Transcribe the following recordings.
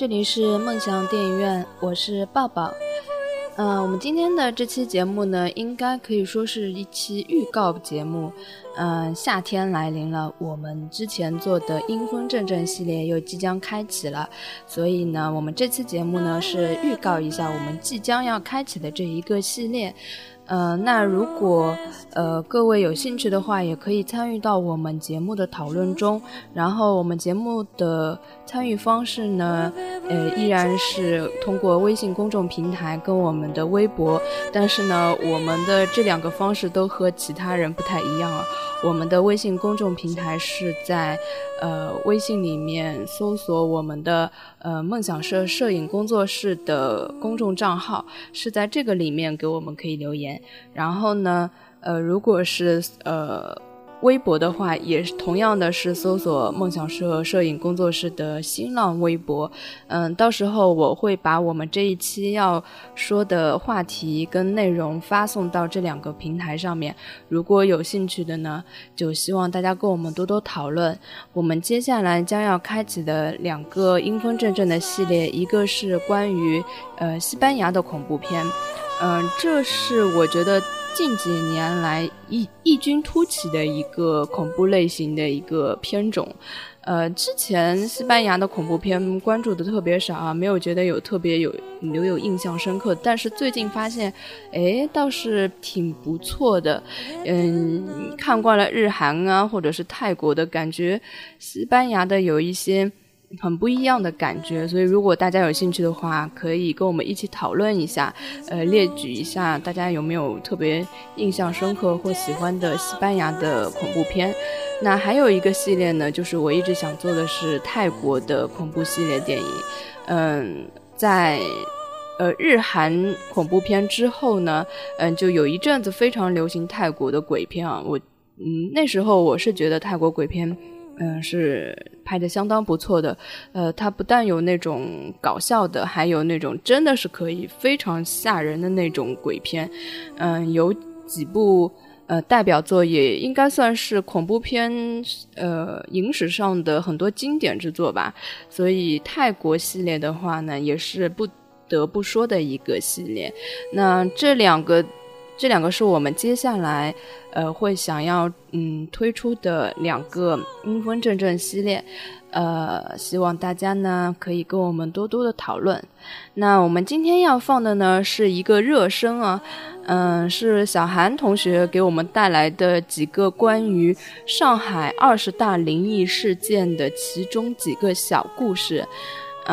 这里是梦想电影院，我是抱抱。嗯，我们今天的这期节目呢，应该可以说是一期预告节目。嗯，夏天来临了，我们之前做的阴风阵阵系列又即将开启了，所以呢，我们这期节目呢是预告一下我们即将要开启的这一个系列。呃，那如果呃各位有兴趣的话，也可以参与到我们节目的讨论中。然后我们节目的参与方式呢，呃依然是通过微信公众平台跟我们的微博。但是呢，我们的这两个方式都和其他人不太一样啊。我们的微信公众平台是在呃微信里面搜索我们的呃梦想社摄影工作室的公众账号，是在这个里面给我们可以留言。然后呢，呃，如果是呃。微博的话，也是同样的是搜索“梦想社摄影工作室”的新浪微博。嗯，到时候我会把我们这一期要说的话题跟内容发送到这两个平台上面。如果有兴趣的呢，就希望大家跟我们多多讨论。我们接下来将要开启的两个阴风阵阵的系列，一个是关于呃西班牙的恐怖片。嗯，这是我觉得。近几年来异异军突起的一个恐怖类型的一个片种，呃，之前西班牙的恐怖片关注的特别少啊，没有觉得有特别有留有印象深刻。但是最近发现，哎，倒是挺不错的。嗯，看惯了日韩啊，或者是泰国的感觉，西班牙的有一些。很不一样的感觉，所以如果大家有兴趣的话，可以跟我们一起讨论一下，呃，列举一下大家有没有特别印象深刻或喜欢的西班牙的恐怖片。那还有一个系列呢，就是我一直想做的是泰国的恐怖系列电影。嗯，在呃日韩恐怖片之后呢，嗯，就有一阵子非常流行泰国的鬼片啊。我嗯那时候我是觉得泰国鬼片。嗯，是拍的相当不错的。呃，它不但有那种搞笑的，还有那种真的是可以非常吓人的那种鬼片。嗯，有几部呃代表作，也应该算是恐怖片呃影史上的很多经典之作吧。所以泰国系列的话呢，也是不得不说的一个系列。那这两个。这两个是我们接下来，呃，会想要嗯推出的两个阴风阵阵系列，呃，希望大家呢可以跟我们多多的讨论。那我们今天要放的呢是一个热身啊，嗯，是小韩同学给我们带来的几个关于上海二十大灵异事件的其中几个小故事。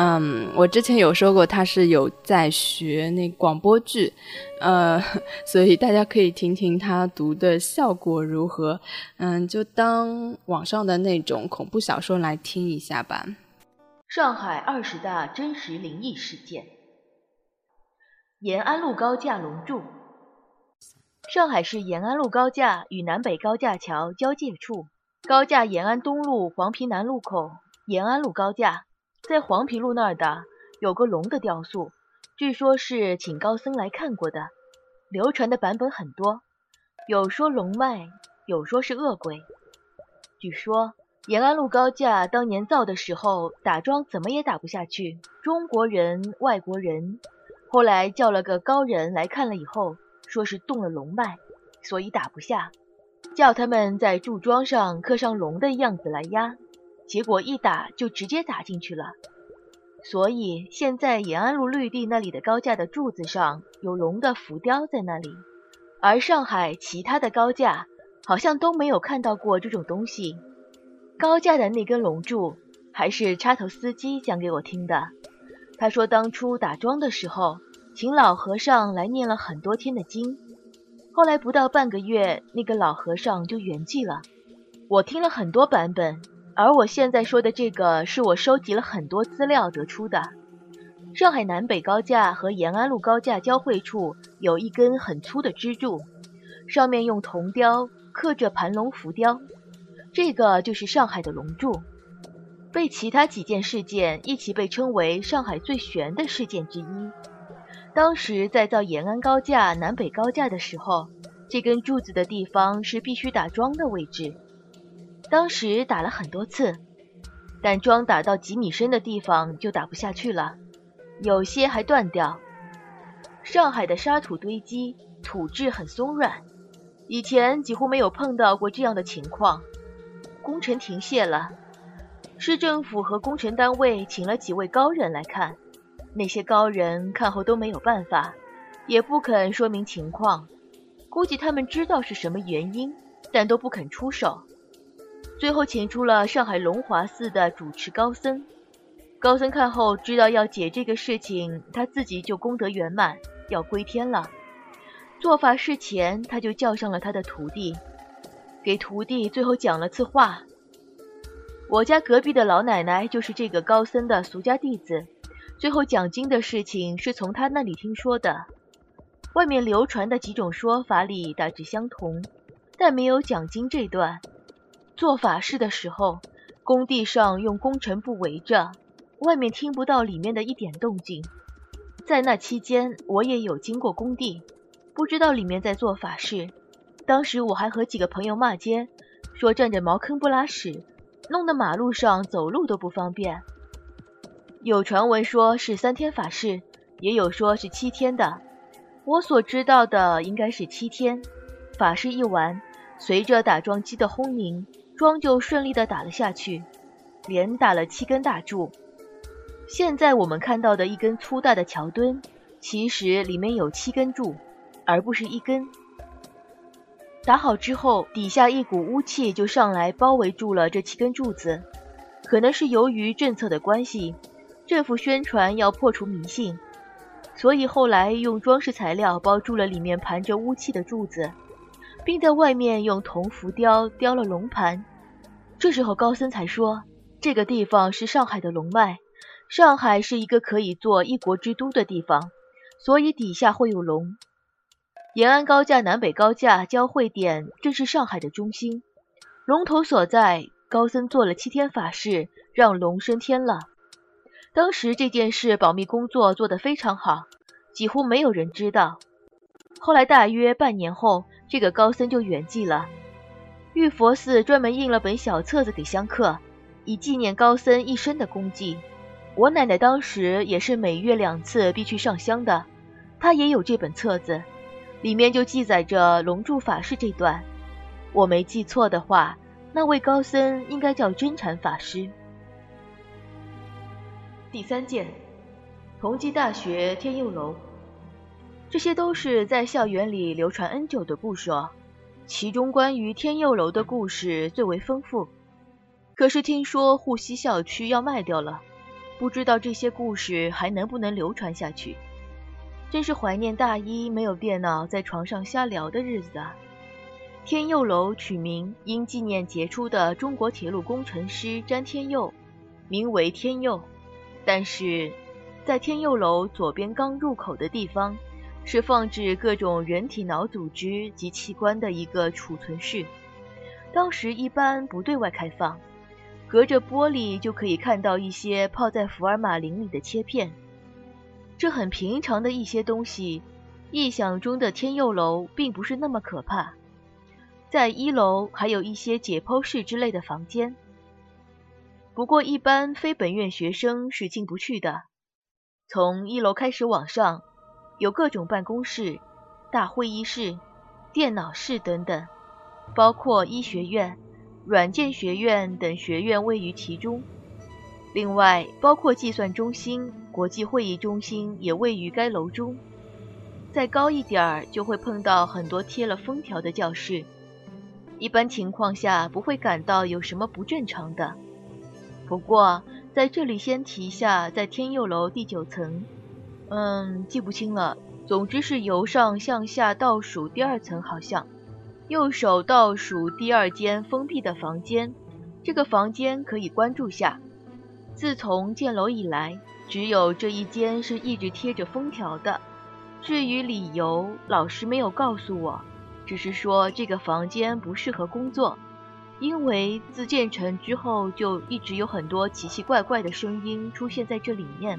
嗯，我之前有说过他是有在学那广播剧，呃，所以大家可以听听他读的效果如何。嗯，就当网上的那种恐怖小说来听一下吧。上海二十大真实灵异事件：延安路高架龙柱。上海市延安路高架与南北高架桥交界处，高架延安东路黄陂南路口，延安路高架。在黄陂路那儿的有个龙的雕塑，据说是请高僧来看过的，流传的版本很多，有说龙脉，有说是恶鬼。据说延安路高架当年造的时候打桩怎么也打不下去，中国人、外国人，后来叫了个高人来看了以后，说是动了龙脉，所以打不下，叫他们在柱桩上刻上龙的样子来压。结果一打就直接打进去了，所以现在延安路绿地那里的高架的柱子上有龙的浮雕在那里，而上海其他的高架好像都没有看到过这种东西。高架的那根龙柱还是插头司机讲给我听的，他说当初打桩的时候，请老和尚来念了很多天的经，后来不到半个月，那个老和尚就圆寂了。我听了很多版本。而我现在说的这个，是我收集了很多资料得出的。上海南北高架和延安路高架交汇处有一根很粗的支柱，上面用铜雕刻着盘龙浮雕，这个就是上海的龙柱，被其他几件事件一起被称为上海最悬的事件之一。当时在造延安高架、南北高架的时候，这根柱子的地方是必须打桩的位置，当时打了很多次，但桩打到几米深的地方就打不下去了。有些还断掉。上海的沙土堆积，土质很松软，以前几乎没有碰到过这样的情况。工程停卸了，市政府和工程单位请了几位高人来看，那些高人看后都没有办法，也不肯说明情况。估计他们知道是什么原因，但都不肯出手。最后请出了上海龙华寺的主持高僧。高僧看后知道要解这个事情，他自己就功德圆满，要归天了。做法事前，他就叫上了他的徒弟，给徒弟最后讲了次话。我家隔壁的老奶奶就是这个高僧的俗家弟子，最后讲经的事情是从他那里听说的。外面流传的几种说法里大致相同，但没有讲经这段。做法事的时候，工地上用工程布围着。外面听不到里面的一点动静，在那期间我也有经过工地，不知道里面在做法事。当时我还和几个朋友骂街，说占着茅坑不拉屎，弄得马路上走路都不方便。有传闻说是三天法事，也有说是七天的。我所知道的应该是七天。法事一完，随着打桩机的轰鸣，桩就顺利的打了下去，连打了七根大柱。现在我们看到的一根粗大的桥墩，其实里面有七根柱，而不是一根。打好之后，底下一股污气就上来包围住了这七根柱子。可能是由于政策的关系，政府宣传要破除迷信，所以后来用装饰材料包住了里面盘着污气的柱子，并在外面用铜浮雕雕了龙盘。这时候高僧才说，这个地方是上海的龙脉。上海是一个可以做一国之都的地方，所以底下会有龙。延安高架、南北高架交汇点正是上海的中心，龙头所在。高僧做了七天法事，让龙升天了。当时这件事保密工作做得非常好，几乎没有人知道。后来大约半年后，这个高僧就圆寂了。玉佛寺专门印了本小册子给香客，以纪念高僧一生的功绩。我奶奶当时也是每月两次必去上香的，她也有这本册子，里面就记载着龙柱法师这段。我没记错的话，那位高僧应该叫真禅法师。第三件，同济大学天佑楼，这些都是在校园里流传 N 久的故说，其中关于天佑楼的故事最为丰富。可是听说沪西校区要卖掉了。不知道这些故事还能不能流传下去，真是怀念大一没有电脑在床上瞎聊的日子啊！天佑楼取名因纪念杰出的中国铁路工程师詹天佑，名为天佑。但是，在天佑楼左边刚入口的地方，是放置各种人体脑组织及器官的一个储存室，当时一般不对外开放。隔着玻璃就可以看到一些泡在福尔马林里的切片，这很平常的一些东西。臆想中的天佑楼并不是那么可怕，在一楼还有一些解剖室之类的房间，不过一般非本院学生是进不去的。从一楼开始往上，有各种办公室、大会议室、电脑室等等，包括医学院。软件学院等学院位于其中，另外包括计算中心、国际会议中心也位于该楼中。再高一点儿就会碰到很多贴了封条的教室，一般情况下不会感到有什么不正常的。不过在这里先提一下，在天佑楼第九层，嗯，记不清了，总之是由上向下倒数第二层，好像。右手倒数第二间封闭的房间，这个房间可以关注下。自从建楼以来，只有这一间是一直贴着封条的。至于理由，老师没有告诉我，只是说这个房间不适合工作，因为自建成之后就一直有很多奇奇怪怪的声音出现在这里面，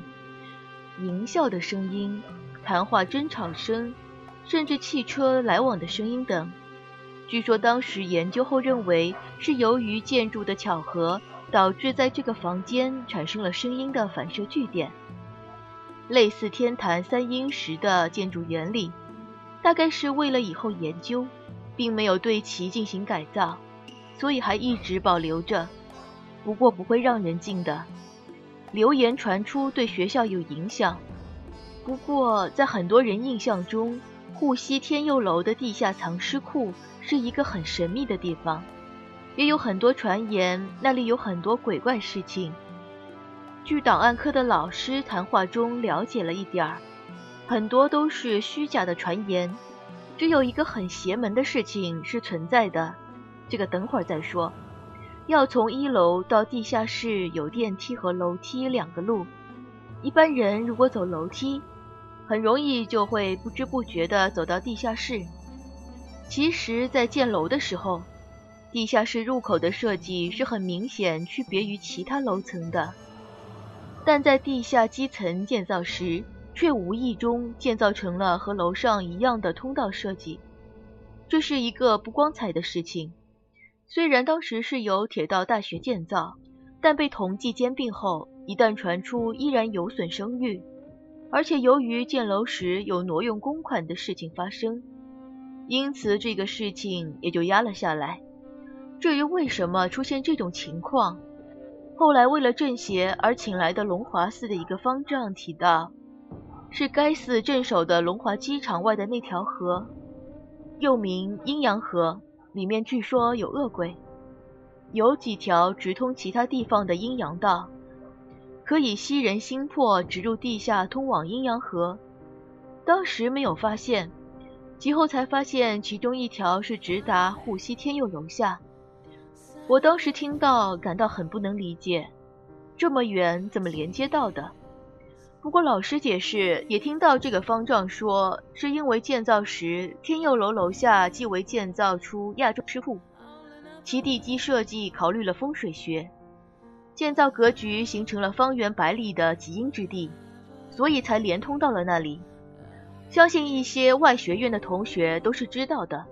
淫笑的声音、谈话争吵声，甚至汽车来往的声音等。据说当时研究后认为是由于建筑的巧合，导致在这个房间产生了声音的反射据点。类似天坛三英石的建筑原理，大概是为了以后研究，并没有对其进行改造，所以还一直保留着。不过不会让人进的。流言传出对学校有影响，不过在很多人印象中，护溪天佑楼的地下藏尸库是一个很神秘的地方，也有很多传言那里有很多鬼怪事情。据档案科的老师谈话中了解了一点儿，很多都是虚假的传言，只有一个很邪门的事情是存在的，这个等会儿再说。要从一楼到地下室有电梯和楼梯两个路，一般人如果走楼梯，很容易就会不知不觉地走到地下室。其实，在建楼的时候，地下室入口的设计是很明显区别于其他楼层的。但在地下基层建造时，却无意中建造成了和楼上一样的通道设计，这是一个不光彩的事情。虽然当时是由铁道大学建造，但被同济兼并后，一旦传出，依然有损声誉。而且由于建楼时有挪用公款的事情发生，因此这个事情也就压了下来。至于为什么出现这种情况，后来为了正邪而请来的龙华寺的一个方丈提到，是该寺镇守的龙华机场外的那条河，又名阴阳河，里面据说有恶鬼，有几条直通其他地方的阴阳道，可以吸人心魄，直入地下通往阴阳河。当时没有发现，其后才发现其中一条是直达护西天佑楼下。我当时听到，感到很不能理解，这么远怎么连接到的？不过老师解释，也听到这个方丈说，是因为建造时天佑楼楼下即为建造出亚洲之库，其地基设计考虑了风水学，建造格局形成了方圆百里的极阴之地，所以才连通到了那里。相信一些外学院的同学都是知道的。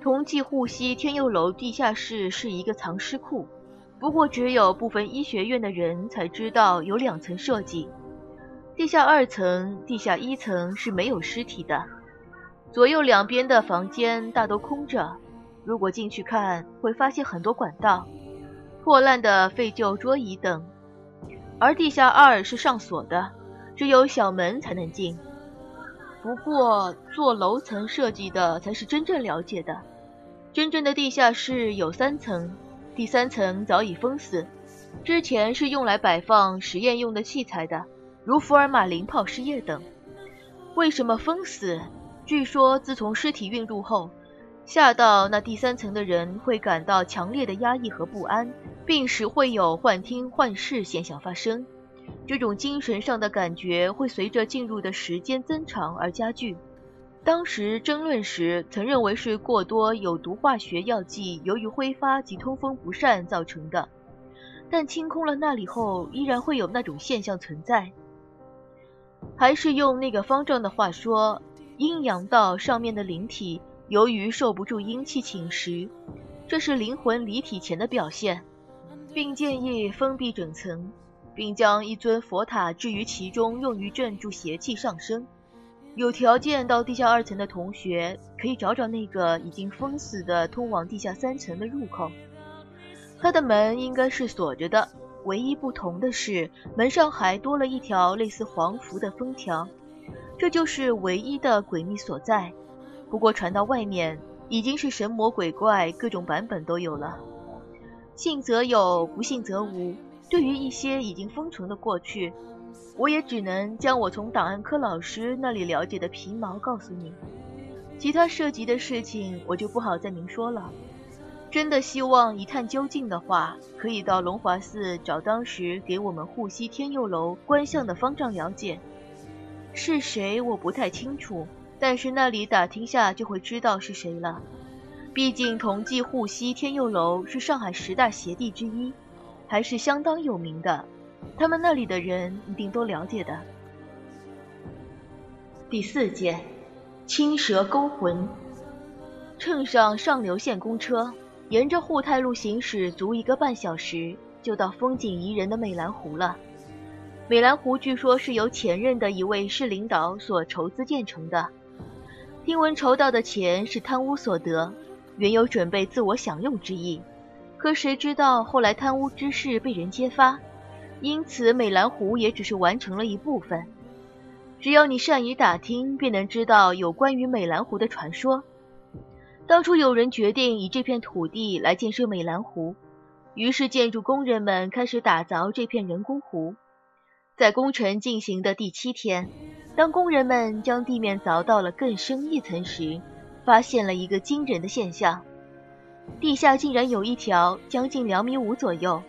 同济护溪天佑楼地下室是一个藏尸库，不过只有部分医学院的人才知道有两层设计，地下二层、地下一层是没有尸体的，左右两边的房间大都空着。如果进去看，会发现很多管道、破烂的废旧桌椅等。而地下二是上锁的，只有小门才能进。不过做楼层设计的才是真正了解的。真正的地下室有三层，第三层早已封死，之前是用来摆放实验用的器材的，如福尔马林泡尸液等。为什么封死？据说自从尸体运入后，下到那第三层的人会感到强烈的压抑和不安，并时会有幻听幻视现象发生。这种精神上的感觉会随着进入的时间增长而加剧。当时争论时，曾认为是过多有毒化学药剂由于挥发及通风不善造成的，但清空了那里后，依然会有那种现象存在。还是用那个方丈的话说，阴阳道上面的灵体由于受不住阴气侵蚀，这是灵魂离体前的表现，并建议封闭整层，并将一尊佛塔置于其中，用于镇住邪气上升。有条件到地下二层的同学，可以找找那个已经封死的通往地下三层的入口。它的门应该是锁着的，唯一不同的是门上还多了一条类似黄符的封条，这就是唯一的诡秘所在。不过传到外面，已经是神魔鬼怪各种版本都有了，信则有，不信则无。对于一些已经封存的过去。我也只能将我从档案科老师那里了解的皮毛告诉你，其他涉及的事情我就不好再明说了。真的希望一探究竟的话，可以到龙华寺找当时给我们护西天佑楼观相的方丈了解。是谁我不太清楚，但是那里打听下就会知道是谁了。毕竟同济护西天佑楼是上海十大邪地之一，还是相当有名的，他们那里的人一定都了解的。第四件，青蛇勾魂。乘上上流线公车。沿着沪太路行驶，足一个半小时，就到风景宜人的美兰湖了。美兰湖据说是由前任的一位市领导所筹资建成的，听闻筹到的钱是贪污所得，原有准备自我享用之意。可谁知道后来贪污之事被人揭发，因此美兰湖也只是完成了一部分。只要你善于打听，便能知道有关于美兰湖的传说。当初有人决定以这片土地来建设美兰湖，于是建筑工人们开始打凿这片人工湖。在工程进行的第七天，当工人们将地面凿到了更深一层时，发现了一个惊人的现象：地下竟然有一条将近两米五左右、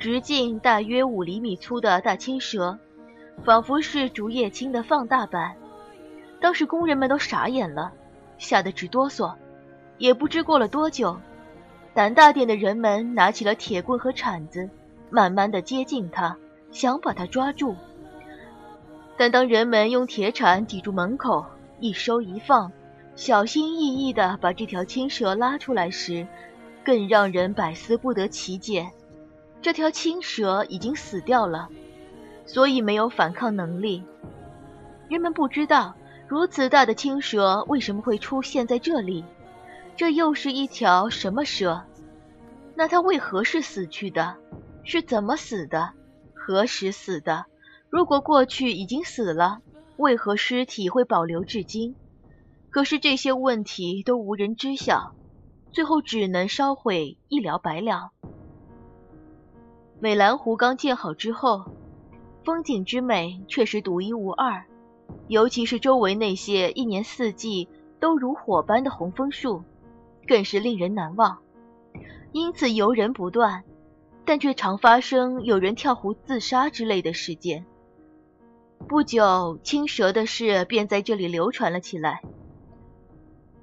直径大约五厘米粗的大青蛇，仿佛是竹叶青的放大版。当时工人们都傻眼了，吓得直哆嗦。也不知过了多久，胆大点的人们拿起了铁棍和铲子，慢慢的接近他，想把他抓住。但当人们用铁铲抵住门口，一收一放，小心翼翼的把这条青蛇拉出来时，更让人百思不得其解。这条青蛇已经死掉了，所以没有反抗能力。人们不知道如此大的青蛇为什么会出现在这里。这又是一条什么蛇？那它为何是死去的？是怎么死的？何时死的？如果过去已经死了，为何尸体会保留至今？可是这些问题都无人知晓，最后只能烧毁，一了百了。美兰湖刚建好之后，风景之美确实独一无二，尤其是周围那些一年四季都如火般的红枫树。更是令人难忘，因此游人不断，但却常发生有人跳湖自杀之类的事件。不久，青蛇的事便在这里流传了起来。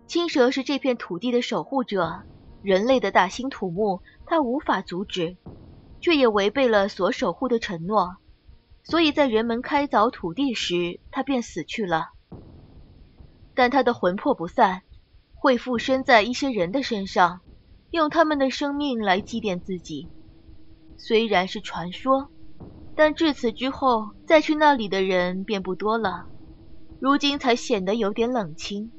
青蛇是这片土地的守护者，人类的大兴土木，它无法阻止，却也违背了所守护的承诺，所以在人们开凿土地时，它便死去了。但它的魂魄不散。会附身在一些人的身上，用他们的生命来祭奠自己。虽然是传说，但至此之后再去那里的人便不多了。如今才显得有点冷清。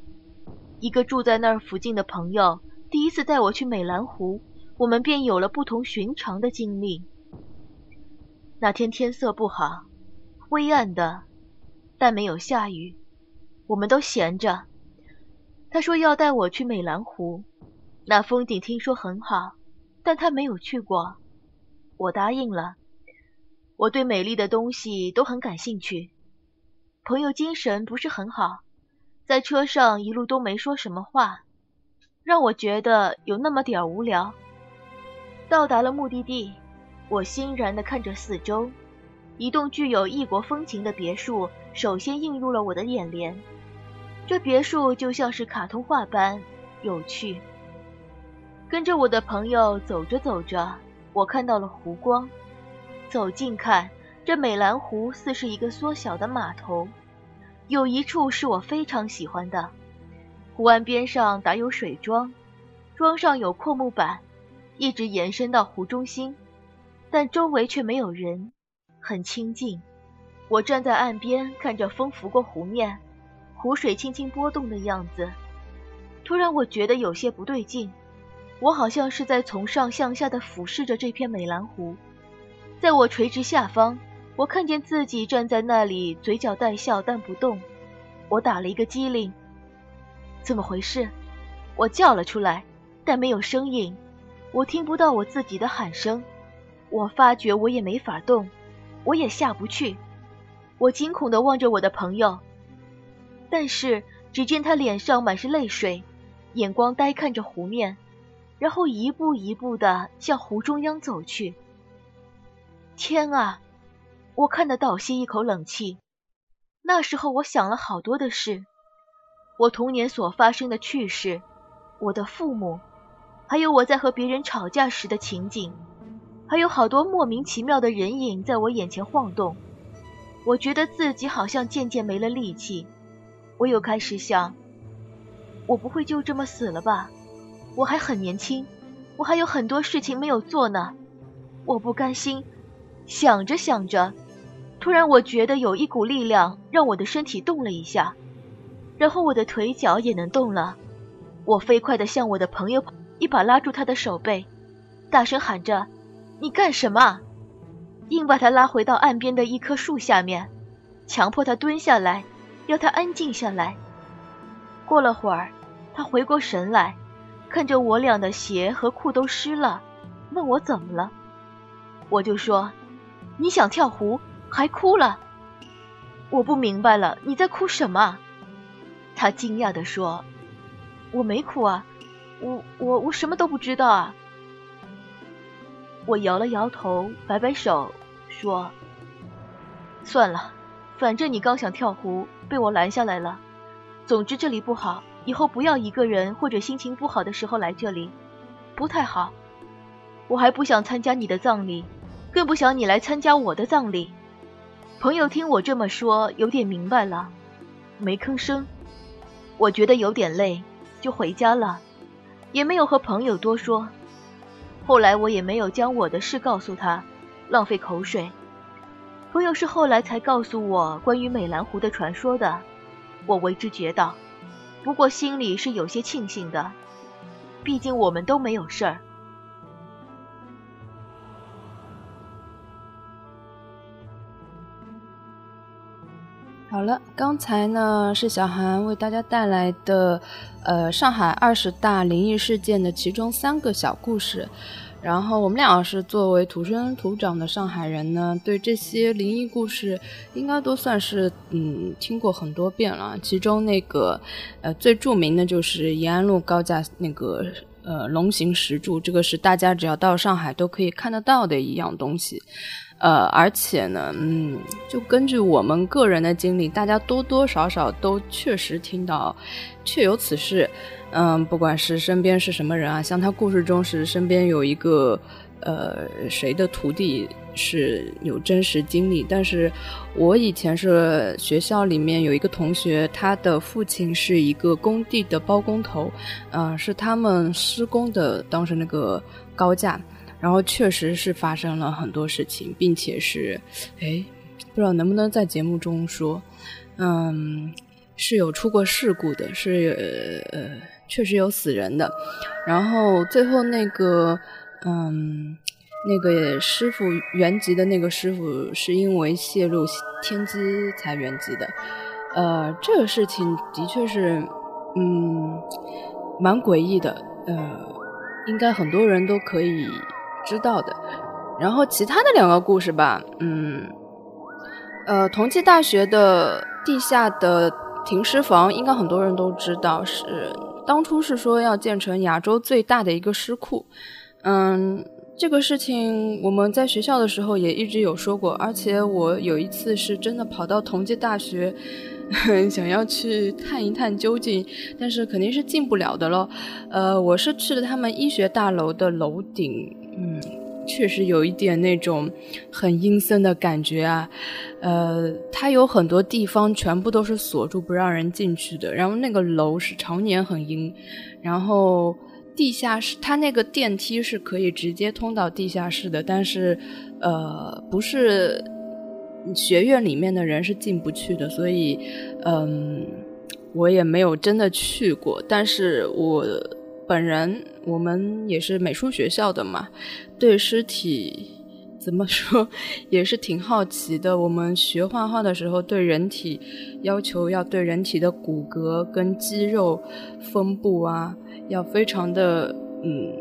一个住在那儿附近的朋友第一次带我去美兰湖，我们便有了不同寻常的经历。那天天色不好，灰暗的，但没有下雨，我们都闲着。他说要带我去美兰湖，那风景听说很好，但他没有去过。我答应了。我对美丽的东西都很感兴趣。朋友精神不是很好，在车上一路都没说什么话，让我觉得有那么点无聊。到达了目的地，我欣然地看着四周，一栋具有异国风情的别墅首先映入了我的眼帘。这别墅就像是卡通画般有趣。跟着我的朋友走着走着，我看到了湖光。走近看，这美兰湖似是一个缩小的码头。有一处是我非常喜欢的，湖岸边上打有水桩，桩上有阔木板，一直延伸到湖中心，但周围却没有人，很清静。我站在岸边，看着风拂过湖面。湖水轻轻波动的样子，突然我觉得有些不对劲。我好像是在从上向下的俯视着这片美兰湖，在我垂直下方，我看见自己站在那里，嘴角带笑但不动。我打了一个激灵，怎么回事？我叫了出来，但没有声音，我听不到我自己的喊声。我发觉我也没法动，我也下不去。我惊恐地望着我的朋友。但是，只见他脸上满是泪水，眼光呆看着湖面，然后一步一步的向湖中央走去。天啊！我看得倒吸一口冷气。那时候我想了好多的事，我童年所发生的趣事，我的父母，还有我在和别人吵架时的情景，还有好多莫名其妙的人影在我眼前晃动。我觉得自己好像渐渐没了力气。我又开始想，我不会就这么死了吧？我还很年轻，我还有很多事情没有做呢。我不甘心。想着想着，突然我觉得有一股力量让我的身体动了一下，然后我的腿脚也能动了。我飞快地向我的朋友一把拉住他的手背，大声喊着：“你干什么？”硬把他拉回到岸边的一棵树下面，强迫他蹲下来，要他安静下来。过了会儿，他回过神来，看着我俩的鞋和裤都湿了，问我怎么了。我就说。你想跳湖还哭了，我不明白了，你在哭什么？他惊讶地说：“我没哭啊，我我我什么都不知道啊。”我摇了摇头，摆摆手，说：“算了，反正你刚想跳湖，被我拦下来了。总之这里不好，以后不要一个人或者心情不好的时候来这里，不太好。我还不想参加你的葬礼。”更不想你来参加我的葬礼。朋友听我这么说，有点明白了，没吭声。我觉得有点累，就回家了，也没有和朋友多说。后来我也没有将我的事告诉他，浪费口水。朋友是后来才告诉我关于美兰湖的传说的，我为之绝倒，不过心里是有些庆幸的，毕竟我们都没有事儿。好了，刚才呢是小韩为大家带来的，呃，上海二十大灵异事件的其中三个小故事。然后我们俩是作为土生土长的上海人呢，对这些灵异故事应该都算是嗯听过很多遍了。其中那个呃最著名的就是延安路高架那个呃龙形石柱，这个是大家只要到上海都可以看得到的一样东西。呃，而且呢，嗯，就根据我们个人的经历，大家多多少少都确实听到，确有此事。嗯，不管是身边是什么人啊，像他故事中是身边有一个呃谁的徒弟是有真实经历，但是我以前是学校里面有一个同学，他的父亲是一个工地的包工头，嗯，是他们施工的当时那个高架。然后确实是发生了很多事情，并且是，哎，不知道能不能在节目中说，嗯，是有出过事故的，是呃，确实有死人的。然后最后那个，嗯，那个师傅原籍的那个师傅是因为泄露天机才原籍的，呃，这个事情的确是，嗯，蛮诡异的，呃，应该很多人都可以。知道的，然后其他的两个故事吧，嗯，呃，同济大学的地下的停尸房，应该很多人都知道，是当初是说要建成亚洲最大的一个诗库，嗯，这个事情我们在学校的时候也一直有说过，而且我有一次是真的跑到同济大学，想要去探一探究竟，但是肯定是进不了的了，呃，我是去了他们医学大楼的楼顶。嗯，确实有一点那种很阴森的感觉啊，呃，它有很多地方全部都是锁住不让人进去的，然后那个楼是常年很阴，然后地下室它那个电梯是可以直接通到地下室的，但是呃，不是学院里面的人是进不去的，所以嗯，我也没有真的去过，但是我。本人，我们也是美术学校的嘛，对尸体怎么说 也是挺好奇的。我们学画画的时候，对人体要求要对人体的骨骼跟肌肉分布啊，要非常的嗯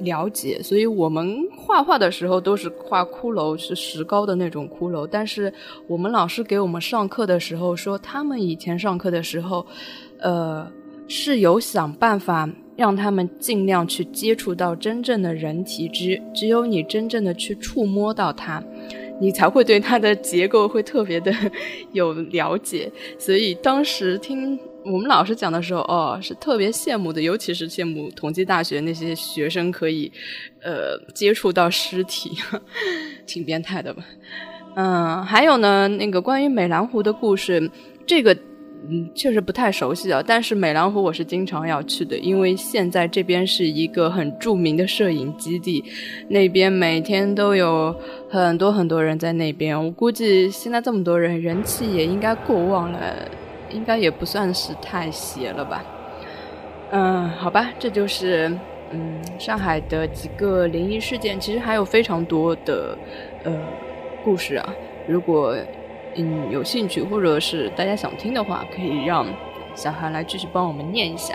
了解。所以我们画画的时候都是画骷髅，是石膏的那种骷髅。但是我们老师给我们上课的时候说，他们以前上课的时候，呃，是有想办法。让他们尽量去接触到真正的人体，之只有你真正的去触摸到它，你才会对它的结构会特别的 有了解。所以当时听我们老师讲的时候，哦，是特别羡慕的，尤其是羡慕同济大学那些学生可以，呃，接触到尸体，挺变态的吧？嗯，还有呢，那个关于美兰湖的故事，这个。嗯，确实不太熟悉啊。但是美兰湖我是经常要去的，因为现在这边是一个很著名的摄影基地，那边每天都有很多很多人在那边。我估计现在这么多人，人气也应该过旺了，应该也不算是太邪了吧。嗯，好吧，这就是嗯上海的几个灵异事件，其实还有非常多的呃故事啊。如果嗯，有兴趣或者是大家想听的话，可以让小韩来继续帮我们念一下。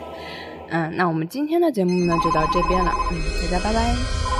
嗯，那我们今天的节目呢就到这边了。嗯，大家拜拜。